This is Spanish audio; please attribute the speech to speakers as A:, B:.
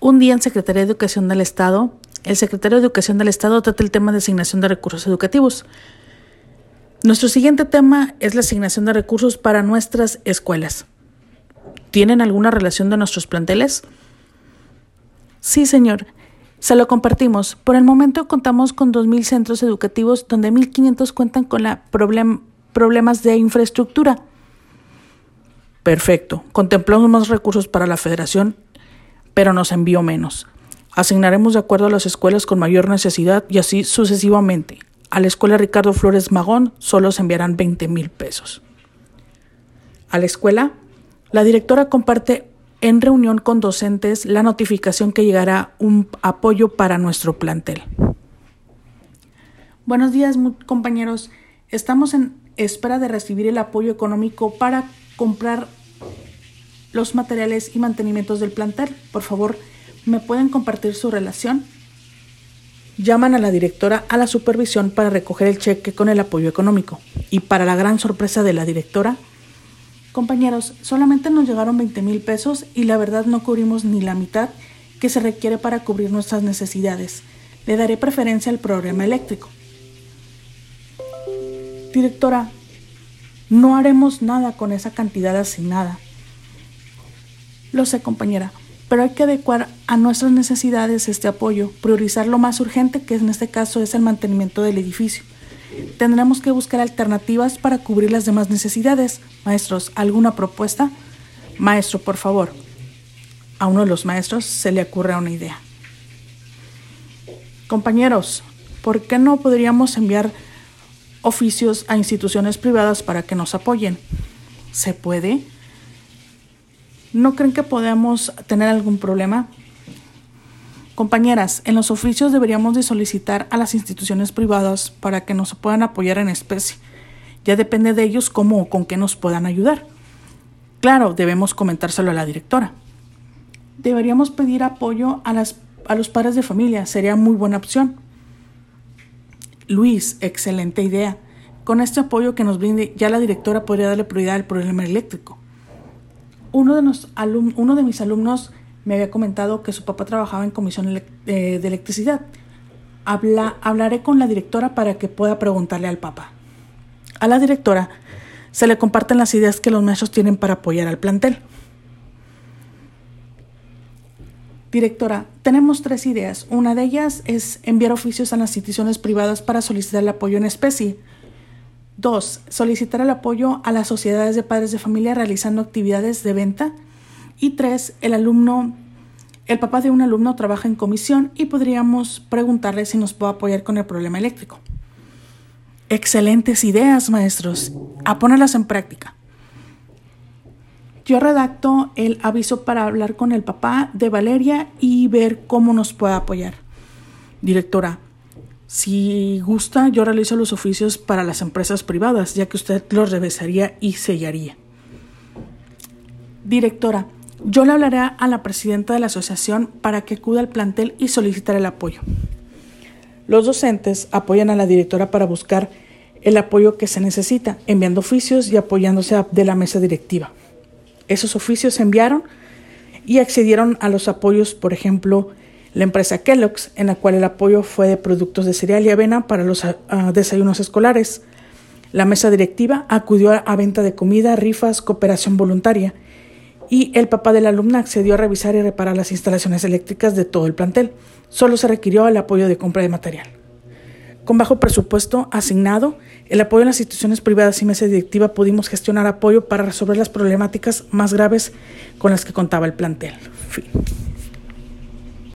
A: Un día en Secretaría de Educación del Estado, el secretario de Educación del Estado trata el tema de asignación de recursos educativos. Nuestro siguiente tema es la asignación de recursos para nuestras escuelas. ¿Tienen alguna relación de nuestros planteles? Sí, señor. Se lo compartimos. Por el momento contamos con 2.000 centros educativos donde 1.500 cuentan con la problemas de infraestructura. Perfecto. Contemplamos más recursos para la federación, pero nos envió menos. Asignaremos de acuerdo a las escuelas con mayor necesidad y así sucesivamente. A la escuela Ricardo Flores Magón solo se enviarán 20 mil pesos. A la escuela, la directora comparte en reunión con docentes la notificación que llegará un apoyo para nuestro plantel. Buenos días compañeros, estamos en espera de recibir el apoyo económico para comprar los materiales y mantenimientos del plantel. Por favor, ¿me pueden compartir su relación? Llaman a la directora a la supervisión para recoger el cheque con el apoyo económico. Y para la gran sorpresa de la directora, Compañeros, solamente nos llegaron 20 mil pesos y la verdad no cubrimos ni la mitad que se requiere para cubrir nuestras necesidades. Le daré preferencia al programa eléctrico. Directora, no haremos nada con esa cantidad asignada. Lo sé, compañera, pero hay que adecuar a nuestras necesidades este apoyo, priorizar lo más urgente, que en este caso es el mantenimiento del edificio. Tendremos que buscar alternativas para cubrir las demás necesidades. Maestros, ¿alguna propuesta? Maestro, por favor. A uno de los maestros se le ocurre una idea. Compañeros, ¿por qué no podríamos enviar oficios a instituciones privadas para que nos apoyen? ¿Se puede? ¿No creen que podamos tener algún problema? Compañeras, en los oficios deberíamos de solicitar a las instituciones privadas para que nos puedan apoyar en especie. Ya depende de ellos cómo o con qué nos puedan ayudar. Claro, debemos comentárselo a la directora. Deberíamos pedir apoyo a, las, a los padres de familia, sería muy buena opción. Luis, excelente idea. Con este apoyo que nos brinde, ya la directora podría darle prioridad al problema eléctrico. Uno de, uno de mis alumnos me había comentado que su papá trabajaba en comisión eh, de electricidad. Habla, hablaré con la directora para que pueda preguntarle al papá. A la directora se le comparten las ideas que los maestros tienen para apoyar al plantel. Directora, tenemos tres ideas. Una de ellas es enviar oficios a las instituciones privadas para solicitar el apoyo en especie. Dos, solicitar el apoyo a las sociedades de padres de familia realizando actividades de venta y tres, el alumno, el papá de un alumno trabaja en comisión y podríamos preguntarle si nos puede apoyar con el problema eléctrico. Excelentes ideas, maestros. A ponerlas en práctica. Yo redacto el aviso para hablar con el papá de Valeria y ver cómo nos puede apoyar. Directora, si gusta, yo realizo los oficios para las empresas privadas, ya que usted los revisaría y sellaría. Directora, yo le hablaré a la presidenta de la asociación para que acuda al plantel y solicitar el apoyo. Los docentes apoyan a la directora para buscar el apoyo que se necesita, enviando oficios y apoyándose de la mesa directiva. Esos oficios se enviaron y accedieron a los apoyos, por ejemplo, la empresa Kellogg's, en la cual el apoyo fue de productos de cereal y avena para los ah, desayunos escolares. La mesa directiva acudió a venta de comida, rifas, cooperación voluntaria y el papá de la alumna accedió a revisar y reparar las instalaciones eléctricas de todo el plantel. Solo se requirió el apoyo de compra de material. Con bajo presupuesto asignado, el apoyo en las instituciones privadas y mesa directiva pudimos gestionar apoyo para resolver las problemáticas más graves con las que contaba el plantel. Fin.